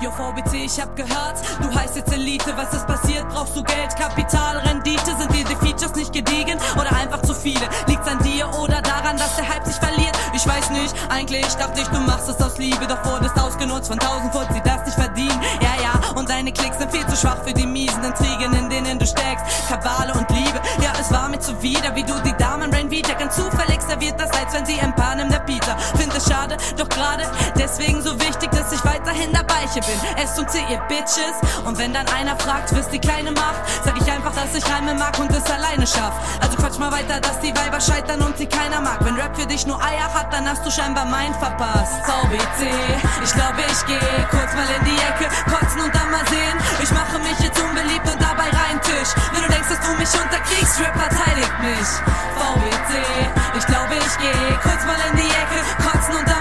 Yo, VBC, ich hab gehört, du heißt jetzt Elite. Was ist passiert? Brauchst du Geld, Kapital, Rendite? Sind dir die Features nicht gediegen oder einfach zu viele? Liegt's an dir oder daran, dass der Hype sich verliert? Ich weiß nicht, eigentlich dachte ich, du machst es aus Liebe, doch wurdest ausgenutzt von tausend Furz, die das nicht verdienen. Ja, ja, und deine Klicks sind viel zu schwach für die miesen Intrigen, in denen du steckst. Kabale und Liebe, ja, es war mir zuwider, wie du die Damen Rain Vita ganz zufällig serviert das, als wenn sie ein Paar nimmt der Pizza. Find es schade, doch gerade deswegen so wichtig, hier bin. S und C, ihr Bitches. Und wenn dann einer fragt, wisst die Kleine macht, sag ich einfach, dass ich Reime mag und es alleine schaff. Also quatsch mal weiter, dass die Weiber scheitern und sie keiner mag. Wenn Rap für dich nur Eier hat, dann hast du scheinbar mein verpasst. VBC, ich glaube, ich geh kurz mal in die Ecke, kotzen und dann mal sehen. Ich mache mich jetzt unbeliebt und dabei rein Tisch. Wenn du denkst, dass du mich unterkriegst, Rap verteidigt mich. VBC, ich glaube, ich geh kurz mal in die Ecke, kotzen und dann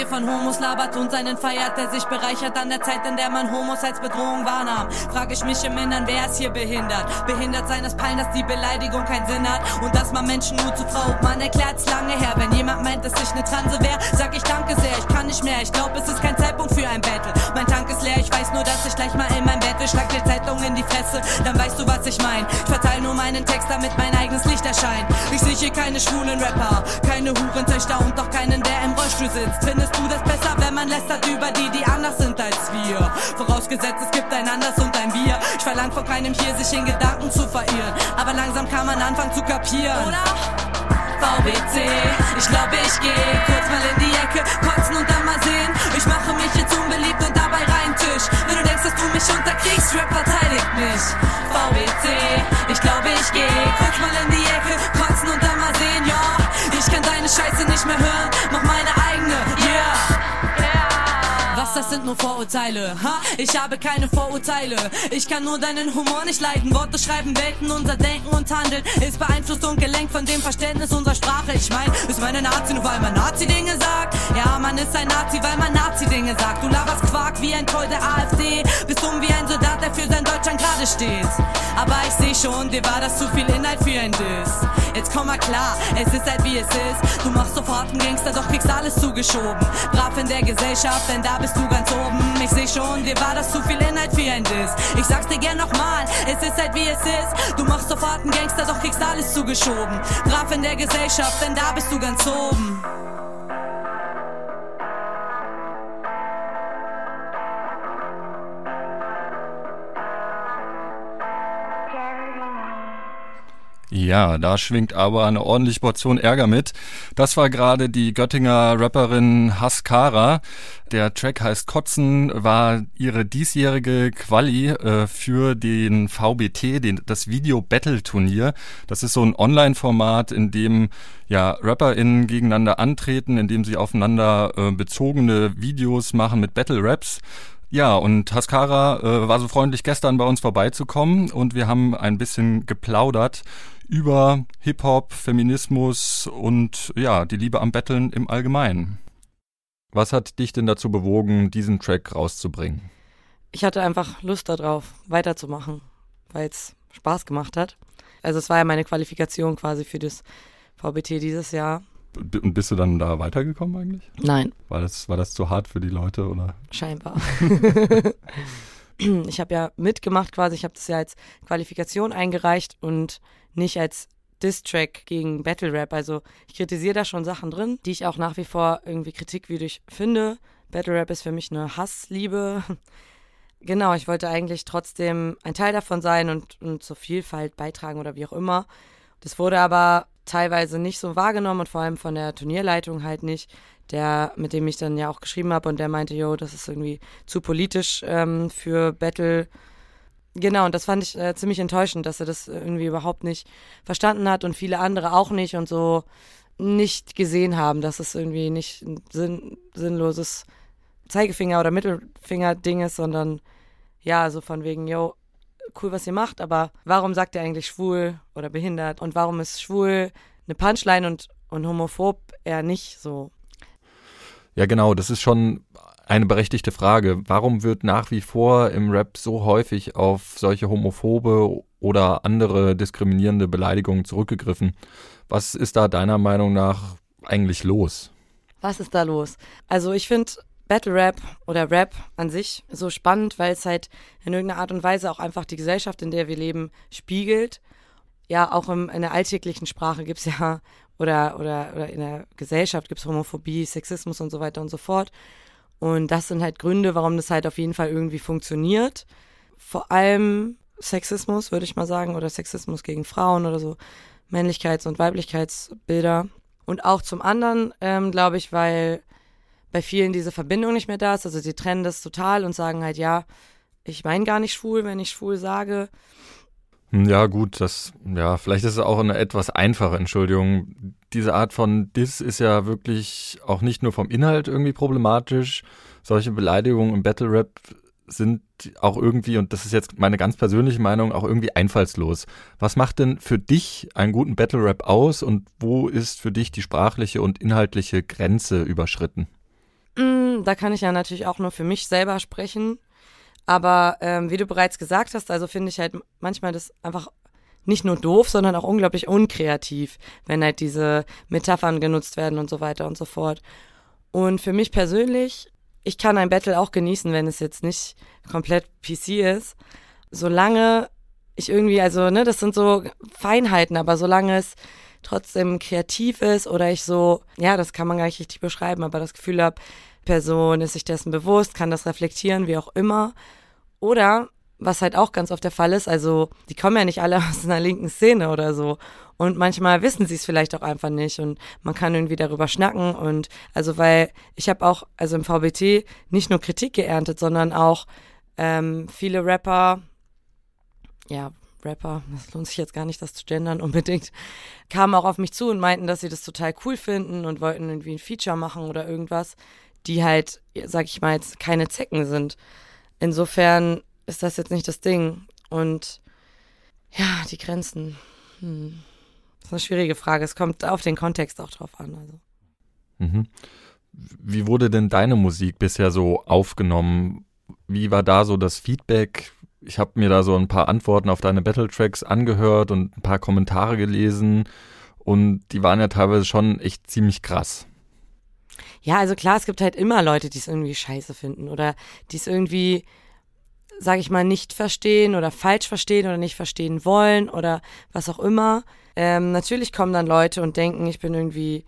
Ihr von Homos labert und seinen feiert, der sich bereichert an der Zeit, in der man Homos als Bedrohung wahrnahm. Frage ich mich im Innern, wer ist hier behindert? Behindert sein das Peilen, dass die Beleidigung keinen Sinn hat und dass man Menschen nur zu Frau. Man erklärt's lange her, wenn jemand meint, dass ich ne Transe wär, sag ich danke sehr, ich kann nicht mehr. Ich glaub, es ist kein Zeitpunkt für ein Battle. Mein Tank ist leer, ich weiß nur, dass ich gleich mal in mein Bett will. Schlag dir Zeitung in die Fresse, dann weißt du, was ich mein. Ich verteile nur meinen Text, damit mein eigenes Licht erscheint. Ich sehe hier keine schwulen Rapper, keine Hurentöchter und auch keinen, der im Rollstuhl sitzt. Findest du das besser, wenn man lästert über die, die anders sind als wir? Vorausgesetzt, es gibt ein Anders und ein Wir. Ich verlang von keinem hier, sich in Gedanken zu verirren. Aber langsam kann man anfangen zu kapieren. Oder? VBC, ich glaube, ich gehe kurz mal in die Ecke, kotzen und dann mal sehen. Ich mache mich jetzt unbeliebt und dabei rein Tisch. Wenn du denkst, dass du mich unterkriegst, Rap verteidigt mich. VBC, ich glaube, ich gehe kurz das sind nur Vorurteile, ha? Ich habe keine Vorurteile. Ich kann nur deinen Humor nicht leiden. Worte schreiben Welten, unser Denken und Handeln ist beeinflusst und gelenkt von dem Verständnis unserer Sprache. Ich mein, ist man ein Nazi nur weil man Nazi-Dinge sagt? Ja, man ist ein Nazi, weil man Nazi-Dinge sagt. Du laberst Quark wie ein Troll der AfD. Bist dumm wie ein Soldat, der für sein Deutschland gerade steht. Aber ich seh schon, dir war das zu viel Inhalt für ein Diss. Jetzt komm mal klar, es ist halt wie es ist. Du machst sofort einen Gangster, doch kriegst alles zugeschoben. Brav in der Gesellschaft, denn da bist du ganz oben. Ich seh schon, dir war das zu viel Inhalt für ein Diss. Ich sag's dir gern nochmal, es ist halt wie es ist. Du machst sofort einen Gangster, doch kriegst alles zugeschoben. Brav in der Gesellschaft, denn da bist du ganz oben. Ja, da schwingt aber eine ordentliche Portion Ärger mit. Das war gerade die Göttinger Rapperin Haskara. Der Track heißt Kotzen, war ihre diesjährige Quali äh, für den VBT, den, das Video Battle Turnier. Das ist so ein Online-Format, in dem ja RapperInnen gegeneinander antreten, in dem sie aufeinander äh, bezogene Videos machen mit Battle Raps. Ja, und Haskara äh, war so freundlich, gestern bei uns vorbeizukommen und wir haben ein bisschen geplaudert über Hip-Hop, Feminismus und ja, die Liebe am Betteln im Allgemeinen. Was hat dich denn dazu bewogen, diesen Track rauszubringen? Ich hatte einfach Lust darauf, weiterzumachen, weil es Spaß gemacht hat. Also es war ja meine Qualifikation quasi für das VBT dieses Jahr. Und bist du dann da weitergekommen eigentlich? Nein. War das, war das zu hart für die Leute oder? Scheinbar. ich habe ja mitgemacht quasi, ich habe das ja als Qualifikation eingereicht und nicht als Diss-Track gegen Battle Rap. Also ich kritisiere da schon Sachen drin, die ich auch nach wie vor irgendwie kritikwürdig finde. Battle Rap ist für mich eine Hassliebe. Genau, ich wollte eigentlich trotzdem ein Teil davon sein und, und zur Vielfalt beitragen oder wie auch immer. Das wurde aber teilweise nicht so wahrgenommen und vor allem von der Turnierleitung halt nicht, der, mit dem ich dann ja auch geschrieben habe und der meinte, yo, das ist irgendwie zu politisch ähm, für Battle. Genau, und das fand ich äh, ziemlich enttäuschend, dass er das irgendwie überhaupt nicht verstanden hat und viele andere auch nicht und so nicht gesehen haben, dass es irgendwie nicht ein sinn sinnloses Zeigefinger- oder Mittelfinger-Ding ist, sondern ja, so von wegen, yo, cool, was ihr macht, aber warum sagt ihr eigentlich schwul oder behindert und warum ist schwul eine Punchline und, und homophob eher nicht so? Ja, genau, das ist schon eine berechtigte Frage. Warum wird nach wie vor im Rap so häufig auf solche homophobe oder andere diskriminierende Beleidigungen zurückgegriffen? Was ist da deiner Meinung nach eigentlich los? Was ist da los? Also ich finde Battle Rap oder Rap an sich so spannend, weil es halt in irgendeiner Art und Weise auch einfach die Gesellschaft, in der wir leben, spiegelt. Ja, auch im, in der alltäglichen Sprache gibt es ja, oder, oder, oder in der Gesellschaft gibt es Homophobie, Sexismus und so weiter und so fort. Und das sind halt Gründe, warum das halt auf jeden Fall irgendwie funktioniert. Vor allem Sexismus, würde ich mal sagen, oder Sexismus gegen Frauen oder so Männlichkeits- und Weiblichkeitsbilder. Und auch zum anderen, ähm, glaube ich, weil bei vielen diese Verbindung nicht mehr da ist. Also sie trennen das total und sagen halt, ja, ich meine gar nicht schwul, wenn ich schwul sage. Hm, ja, gut, das, ja, vielleicht ist es auch eine etwas einfache Entschuldigung. Diese Art von Diss ist ja wirklich auch nicht nur vom Inhalt irgendwie problematisch. Solche Beleidigungen im Battle Rap sind auch irgendwie, und das ist jetzt meine ganz persönliche Meinung, auch irgendwie einfallslos. Was macht denn für dich einen guten Battle Rap aus und wo ist für dich die sprachliche und inhaltliche Grenze überschritten? Mm, da kann ich ja natürlich auch nur für mich selber sprechen. Aber ähm, wie du bereits gesagt hast, also finde ich halt manchmal das einfach nicht nur doof, sondern auch unglaublich unkreativ, wenn halt diese Metaphern genutzt werden und so weiter und so fort. Und für mich persönlich, ich kann ein Battle auch genießen, wenn es jetzt nicht komplett PC ist, solange ich irgendwie, also, ne, das sind so Feinheiten, aber solange es trotzdem kreativ ist oder ich so, ja, das kann man gar nicht richtig beschreiben, aber das Gefühl habe, Person ist sich dessen bewusst, kann das reflektieren, wie auch immer. Oder, was halt auch ganz oft der Fall ist, also die kommen ja nicht alle aus einer linken Szene oder so. Und manchmal wissen sie es vielleicht auch einfach nicht und man kann irgendwie darüber schnacken und also weil ich habe auch, also im VBT nicht nur Kritik geerntet, sondern auch ähm, viele Rapper, ja, Rapper, das lohnt sich jetzt gar nicht, das zu gendern unbedingt, kamen auch auf mich zu und meinten, dass sie das total cool finden und wollten irgendwie ein Feature machen oder irgendwas, die halt, sag ich mal, jetzt keine Zecken sind. Insofern ist das jetzt nicht das Ding. Und ja, die Grenzen. Hm. Das ist eine schwierige Frage. Es kommt auf den Kontext auch drauf an. Also. Mhm. Wie wurde denn deine Musik bisher so aufgenommen? Wie war da so das Feedback? Ich habe mir da so ein paar Antworten auf deine Battle Tracks angehört und ein paar Kommentare gelesen und die waren ja teilweise schon echt ziemlich krass. Ja, also klar, es gibt halt immer Leute, die es irgendwie scheiße finden oder die es irgendwie, sag ich mal, nicht verstehen oder falsch verstehen oder nicht verstehen wollen oder was auch immer. Ähm, natürlich kommen dann Leute und denken, ich bin irgendwie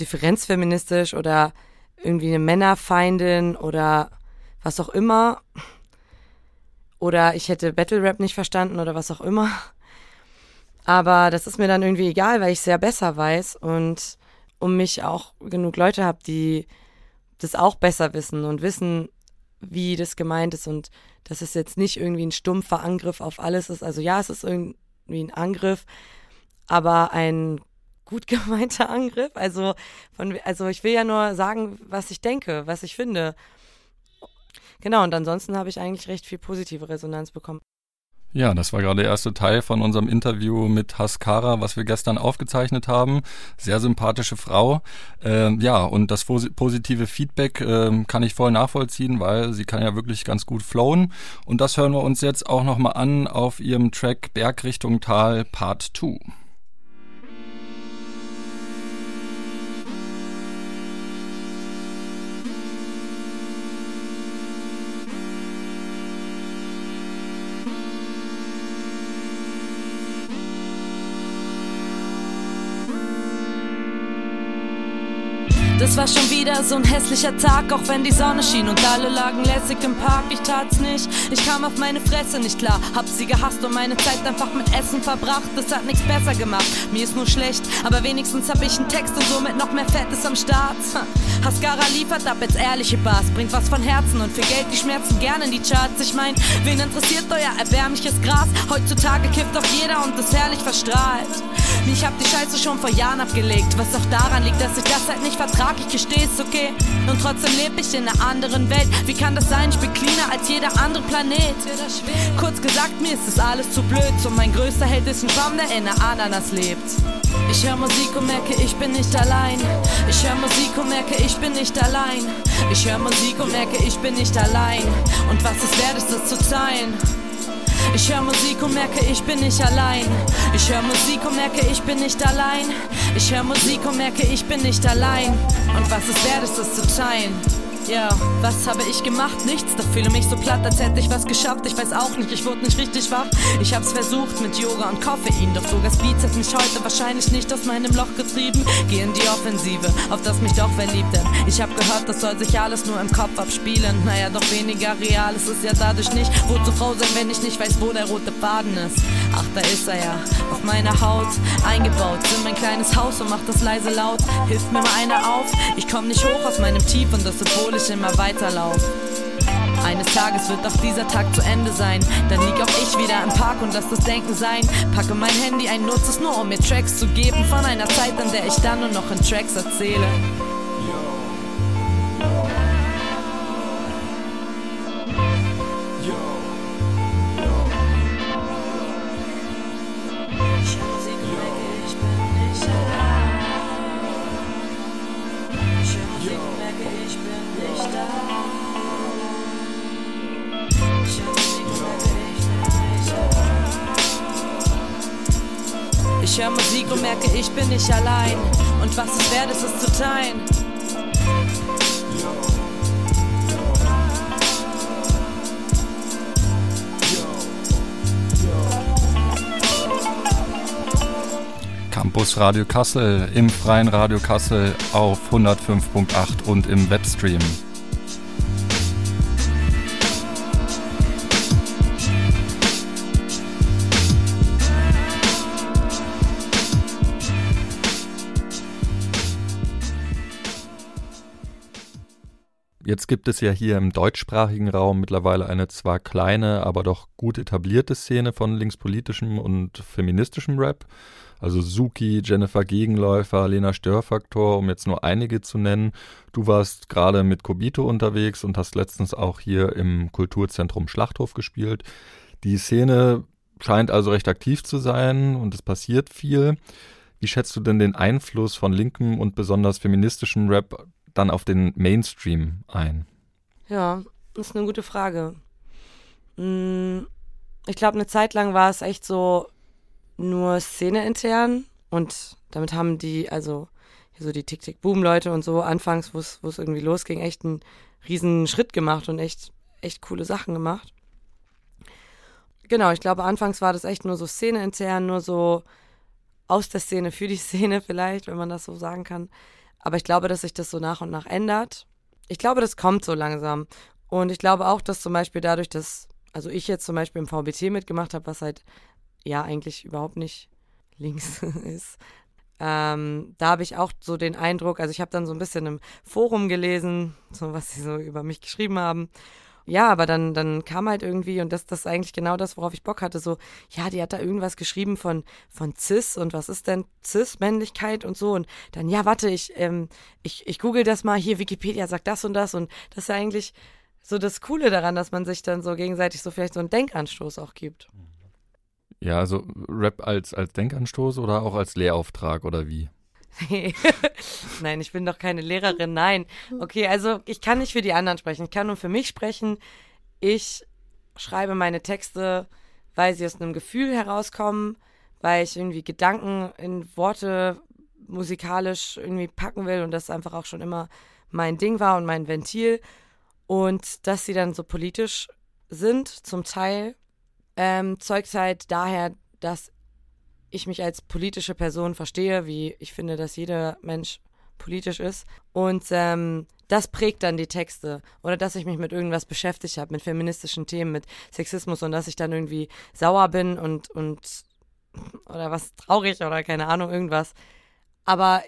differenzfeministisch oder irgendwie eine Männerfeindin oder was auch immer oder ich hätte Battle Rap nicht verstanden oder was auch immer. Aber das ist mir dann irgendwie egal, weil ich es ja besser weiß und um mich auch genug Leute habe, die das auch besser wissen und wissen, wie das gemeint ist und dass es jetzt nicht irgendwie ein stumpfer Angriff auf alles ist. Also ja, es ist irgendwie ein Angriff, aber ein gut gemeinter Angriff. Also von, also ich will ja nur sagen, was ich denke, was ich finde. Genau, und ansonsten habe ich eigentlich recht viel positive Resonanz bekommen. Ja, das war gerade der erste Teil von unserem Interview mit Haskara, was wir gestern aufgezeichnet haben. Sehr sympathische Frau. Ähm, ja, und das positive Feedback ähm, kann ich voll nachvollziehen, weil sie kann ja wirklich ganz gut flowen. Und das hören wir uns jetzt auch nochmal an auf ihrem Track Bergrichtung Tal Part 2. Das war schon wieder so ein hässlicher Tag, auch wenn die Sonne schien und alle lagen lässig im Park. Ich tat's nicht, ich kam auf meine Fresse nicht klar. Hab sie gehasst und meine Zeit einfach mit Essen verbracht. Das hat nichts besser gemacht, mir ist nur schlecht, aber wenigstens hab ich einen Text und somit noch mehr Fettes am Start. Haskara liefert ab jetzt ehrliche Bars, bringt was von Herzen und für Geld die Schmerzen gerne in die Charts. Ich mein, wen interessiert euer erbärmliches Gras? Heutzutage kifft doch jeder und ist herrlich verstrahlt. Ich hab die Scheiße schon vor Jahren abgelegt, was auch daran liegt, dass ich das halt nicht vertrage stark, ich gesteh's, okay? Und trotzdem lebe ich in einer anderen Welt. Wie kann das sein? Ich bin cleaner als jeder andere Planet. Kurz gesagt, mir ist es alles zu blöd. Und mein größter Held ist ein Schwamm, der in einer Ananas lebt. Ich höre Musik und merke, ich bin nicht allein. Ich höre Musik und merke, ich bin nicht allein. Ich höre Musik und merke, ich bin nicht allein. Und was es wert ist, das zu teilen. Ich höre Musik und merke, ich bin nicht allein. Ich höre Musik und merke, ich bin nicht allein. Ich höre Musik und merke, ich bin nicht allein. Und was es wert ist, es zu teilen. Ja, was habe ich gemacht? Nichts, doch fühle mich so platt, als hätte ich was geschafft. Ich weiß auch nicht, ich wurde nicht richtig wach. Ich hab's versucht mit Yoga und Koffein, doch sogar Speeds hat mich heute wahrscheinlich nicht aus meinem Loch getrieben. Geh in die Offensive, auf das mich doch verliebt, denn ich hab gehört, das soll sich alles nur im Kopf abspielen. Naja, doch weniger real ist es ja dadurch nicht. Wozu froh sein, wenn ich nicht weiß, wo der rote Faden ist? Ach, da ist er ja, auf meiner Haut, eingebaut in mein kleines Haus und macht das leise laut. Hilft mir mal einer auf, ich komm nicht hoch aus meinem Tief und das obwohl ich immer weiterlaufe. Eines Tages wird auch dieser Tag zu Ende sein. Dann lieg auch ich wieder im Park und lass das Denken sein. Packe mein Handy ein, nutze es nur, um mir Tracks zu geben. Von einer Zeit, an der ich dann nur noch in Tracks erzähle. Ich höre Musik und merke, ich bin nicht allein. Und was es wert ist, es zu teilen. Campus Radio Kassel im freien Radio Kassel auf 105.8 und im Webstream. Jetzt gibt es ja hier im deutschsprachigen Raum mittlerweile eine zwar kleine, aber doch gut etablierte Szene von linkspolitischem und feministischem Rap. Also Suki, Jennifer Gegenläufer, Lena Störfaktor, um jetzt nur einige zu nennen. Du warst gerade mit Kobito unterwegs und hast letztens auch hier im Kulturzentrum Schlachthof gespielt. Die Szene scheint also recht aktiv zu sein und es passiert viel. Wie schätzt du denn den Einfluss von linkem und besonders feministischem Rap dann auf den Mainstream ein? Ja, das ist eine gute Frage. Mm, ich glaube, eine Zeit lang war es echt so nur Szene intern und damit haben die, also so die Tick-Tick-Boom-Leute und so anfangs, wo es irgendwie losging, echt einen riesen Schritt gemacht und echt, echt coole Sachen gemacht. Genau, ich glaube, anfangs war das echt nur so Szene intern, nur so aus der Szene für die Szene vielleicht, wenn man das so sagen kann. Aber ich glaube, dass sich das so nach und nach ändert. Ich glaube, das kommt so langsam. Und ich glaube auch, dass zum Beispiel dadurch, dass, also ich jetzt zum Beispiel im VBT mitgemacht habe, was halt ja eigentlich überhaupt nicht links ist, ähm, da habe ich auch so den Eindruck, also ich habe dann so ein bisschen im Forum gelesen, so was sie so über mich geschrieben haben ja, aber dann, dann kam halt irgendwie, und das, das ist eigentlich genau das, worauf ich Bock hatte, so, ja, die hat da irgendwas geschrieben von, von Cis und was ist denn Cis-Männlichkeit und so. Und dann, ja, warte, ich, ähm, ich, ich google das mal, hier Wikipedia sagt das und das. Und das ist ja eigentlich so das Coole daran, dass man sich dann so gegenseitig so vielleicht so einen Denkanstoß auch gibt. Ja, also Rap als, als Denkanstoß oder auch als Lehrauftrag oder wie? nein, ich bin doch keine Lehrerin, nein. Okay, also ich kann nicht für die anderen sprechen. Ich kann nur für mich sprechen. Ich schreibe meine Texte, weil sie aus einem Gefühl herauskommen, weil ich irgendwie Gedanken in Worte musikalisch irgendwie packen will und das einfach auch schon immer mein Ding war und mein Ventil. Und dass sie dann so politisch sind, zum Teil, ähm, zeugt halt daher, dass ich mich als politische Person verstehe, wie ich finde, dass jeder Mensch politisch ist. Und ähm, das prägt dann die Texte. Oder dass ich mich mit irgendwas beschäftigt habe, mit feministischen Themen, mit Sexismus und dass ich dann irgendwie sauer bin und, und oder was traurig oder keine Ahnung, irgendwas. Aber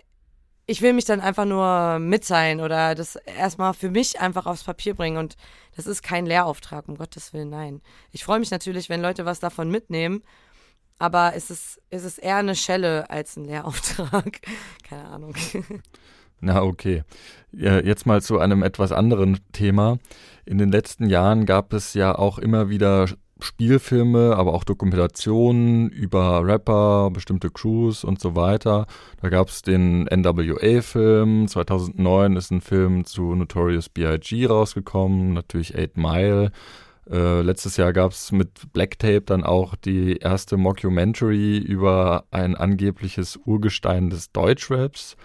ich will mich dann einfach nur mitteilen oder das erstmal für mich einfach aufs Papier bringen. Und das ist kein Lehrauftrag, um Gottes Willen, nein. Ich freue mich natürlich, wenn Leute was davon mitnehmen aber es ist, es ist eher eine Schelle als ein Lehrauftrag. Keine Ahnung. Na, okay. Jetzt mal zu einem etwas anderen Thema. In den letzten Jahren gab es ja auch immer wieder Spielfilme, aber auch Dokumentationen über Rapper, bestimmte Crews und so weiter. Da gab es den NWA-Film. 2009 ist ein Film zu Notorious B.I.G. rausgekommen, natürlich Eight Mile. Äh, letztes Jahr gab es mit Black Tape dann auch die erste Mockumentary über ein angebliches Urgestein des Deutschraps.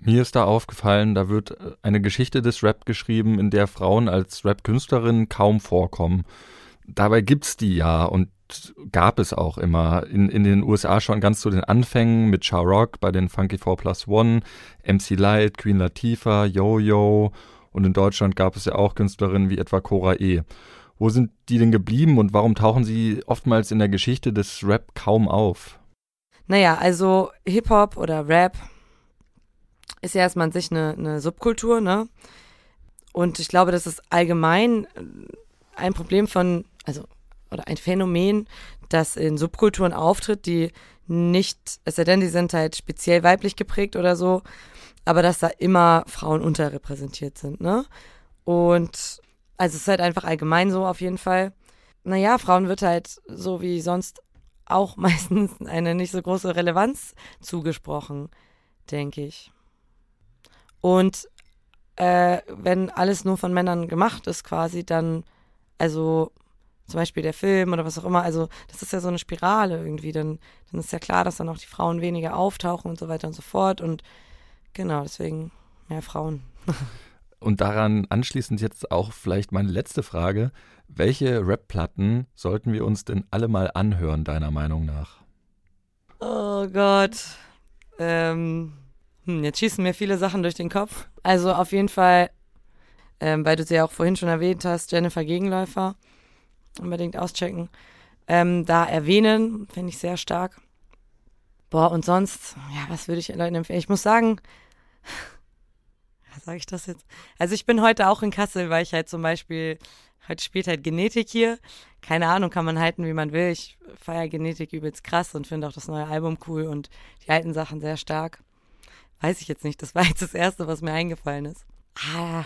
Mir ist da aufgefallen, da wird eine Geschichte des Rap geschrieben, in der Frauen als Rap-Künstlerinnen kaum vorkommen. Dabei gibt's die ja und gab es auch immer. In, in den USA schon ganz zu den Anfängen mit Char Rock bei den Funky 4 Plus One, MC Light, Queen Latifah, Yo-Yo und in Deutschland gab es ja auch Künstlerinnen wie etwa Cora E. Wo sind die denn geblieben und warum tauchen sie oftmals in der Geschichte des Rap kaum auf? Naja, also Hip-Hop oder Rap ist ja erstmal an sich eine, eine Subkultur, ne? Und ich glaube, das ist allgemein ein Problem von, also, oder ein Phänomen, das in Subkulturen auftritt, die nicht, es sei denn, die sind halt speziell weiblich geprägt oder so, aber dass da immer Frauen unterrepräsentiert sind, ne? Und also es ist halt einfach allgemein so auf jeden Fall. Naja, Frauen wird halt so wie sonst auch meistens eine nicht so große Relevanz zugesprochen, denke ich. Und äh, wenn alles nur von Männern gemacht ist, quasi, dann, also zum Beispiel der Film oder was auch immer, also das ist ja so eine Spirale irgendwie, dann, dann ist ja klar, dass dann auch die Frauen weniger auftauchen und so weiter und so fort. Und genau, deswegen mehr Frauen. Und daran anschließend jetzt auch vielleicht meine letzte Frage. Welche Rap-Platten sollten wir uns denn alle mal anhören, deiner Meinung nach? Oh Gott. Ähm, hm, jetzt schießen mir viele Sachen durch den Kopf. Also auf jeden Fall, ähm, weil du sie ja auch vorhin schon erwähnt hast, Jennifer Gegenläufer. Unbedingt auschecken. Ähm, da erwähnen, finde ich sehr stark. Boah, und sonst, ja, was würde ich Leuten empfehlen? Ich muss sagen, sage ich das jetzt? Also ich bin heute auch in Kassel, weil ich halt zum Beispiel, heute spielt halt Genetik hier. Keine Ahnung, kann man halten, wie man will. Ich feiere Genetik übelst krass und finde auch das neue Album cool und die alten Sachen sehr stark. Weiß ich jetzt nicht, das war jetzt das Erste, was mir eingefallen ist. Ah,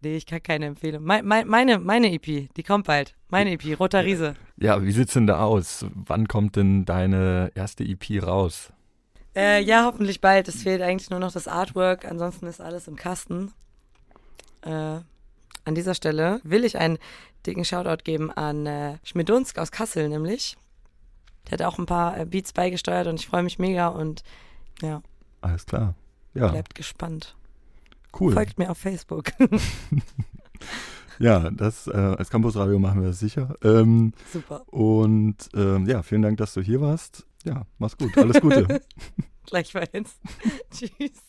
nee, ich kann keine Empfehlung. Me me meine, meine EP, die kommt bald. Meine EP, Roter Riese. Ja, wie sieht's denn da aus? Wann kommt denn deine erste EP raus? Äh, ja, hoffentlich bald. Es fehlt eigentlich nur noch das Artwork. Ansonsten ist alles im Kasten. Äh, an dieser Stelle will ich einen dicken Shoutout geben an äh, Schmidunsk aus Kassel nämlich. Der hat auch ein paar äh, Beats beigesteuert und ich freue mich mega und ja. Alles klar. Ja. Bleibt gespannt. Cool. Folgt mir auf Facebook. ja, das äh, als Campusradio machen wir das sicher. Ähm, Super. Und ähm, ja, vielen Dank, dass du hier warst. Ja, mach's gut. Alles Gute. Gleichfalls. Tschüss.